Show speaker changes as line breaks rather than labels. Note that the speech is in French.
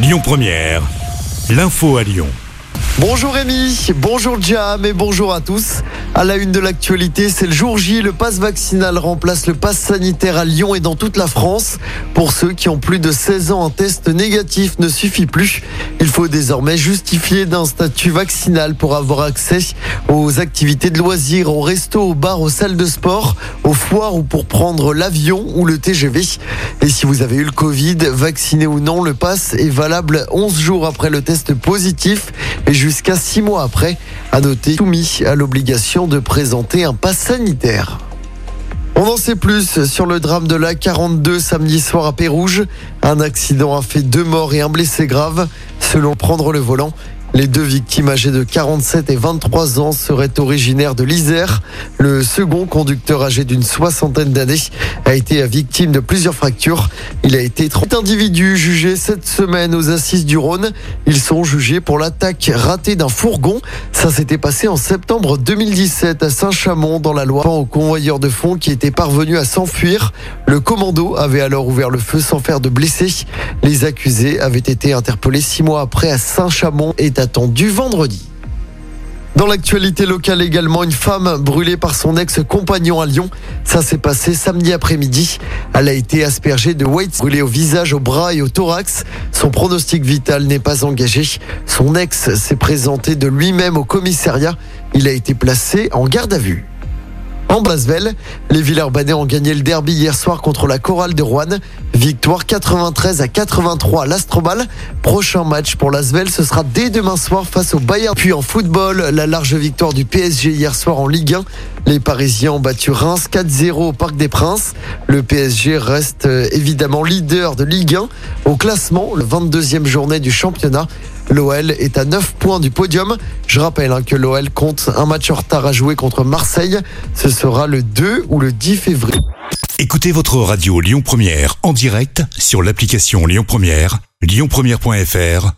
Lyon Première, l'info à Lyon.
Bonjour Rémi, bonjour Jam et bonjour à tous. À la une de l'actualité, c'est le jour J. Le pass vaccinal remplace le pass sanitaire à Lyon et dans toute la France. Pour ceux qui ont plus de 16 ans, un test négatif ne suffit plus. Il faut désormais justifier d'un statut vaccinal pour avoir accès aux activités de loisirs, aux restos, aux bars, aux salles de sport, aux foires ou pour prendre l'avion ou le TGV. Et si vous avez eu le Covid, vacciné ou non, le pass est valable 11 jours après le test positif et jusqu'à 6 mois après. À noter, soumis à l'obligation de présenter un pass sanitaire. On en sait plus sur le drame de la 42 samedi soir à Pérouge. Un accident a fait deux morts et un blessé grave. Selon Prendre le volant, les deux victimes âgées de 47 et 23 ans seraient originaires de l'Isère. Le second conducteur âgé d'une soixantaine d'années a été victime de plusieurs fractures. Il a été 30 individus jugés cette semaine aux assises du Rhône. Ils sont jugés pour l'attaque ratée d'un fourgon. Ça s'était passé en septembre 2017 à Saint-Chamond dans la Loire au convoyeur de fonds qui était parvenu à s'enfuir. Le commando avait alors ouvert le feu sans faire de blessés. Les accusés avaient été interpellés six mois après à Saint-Chamond et attendu vendredi. Dans l'actualité locale également, une femme brûlée par son ex-compagnon à Lyon. Ça s'est passé samedi après-midi. Elle a été aspergée de white brûlée au visage, au bras et au thorax. Son pronostic vital n'est pas engagé. Son ex s'est présenté de lui-même au commissariat. Il a été placé en garde à vue. En Blasvel, les Villeurbanais ont gagné le derby hier soir contre la Chorale de Rouen. Victoire 93 à 83 à l'Astrobal. Prochain match pour l'Asvel, ce sera dès demain soir face au Bayern. Puis en football, la large victoire du PSG hier soir en Ligue 1. Les Parisiens ont battu Reims 4-0 au Parc des Princes. Le PSG reste euh, évidemment leader de Ligue 1 au classement, le 22e journée du championnat. L'OL est à 9 points du podium. Je rappelle hein, que l'OL compte un match en retard à jouer contre Marseille. Ce sera le 2 ou le 10 février.
Écoutez votre radio Lyon Première en direct sur l'application Lyon Première, lyonpremière.fr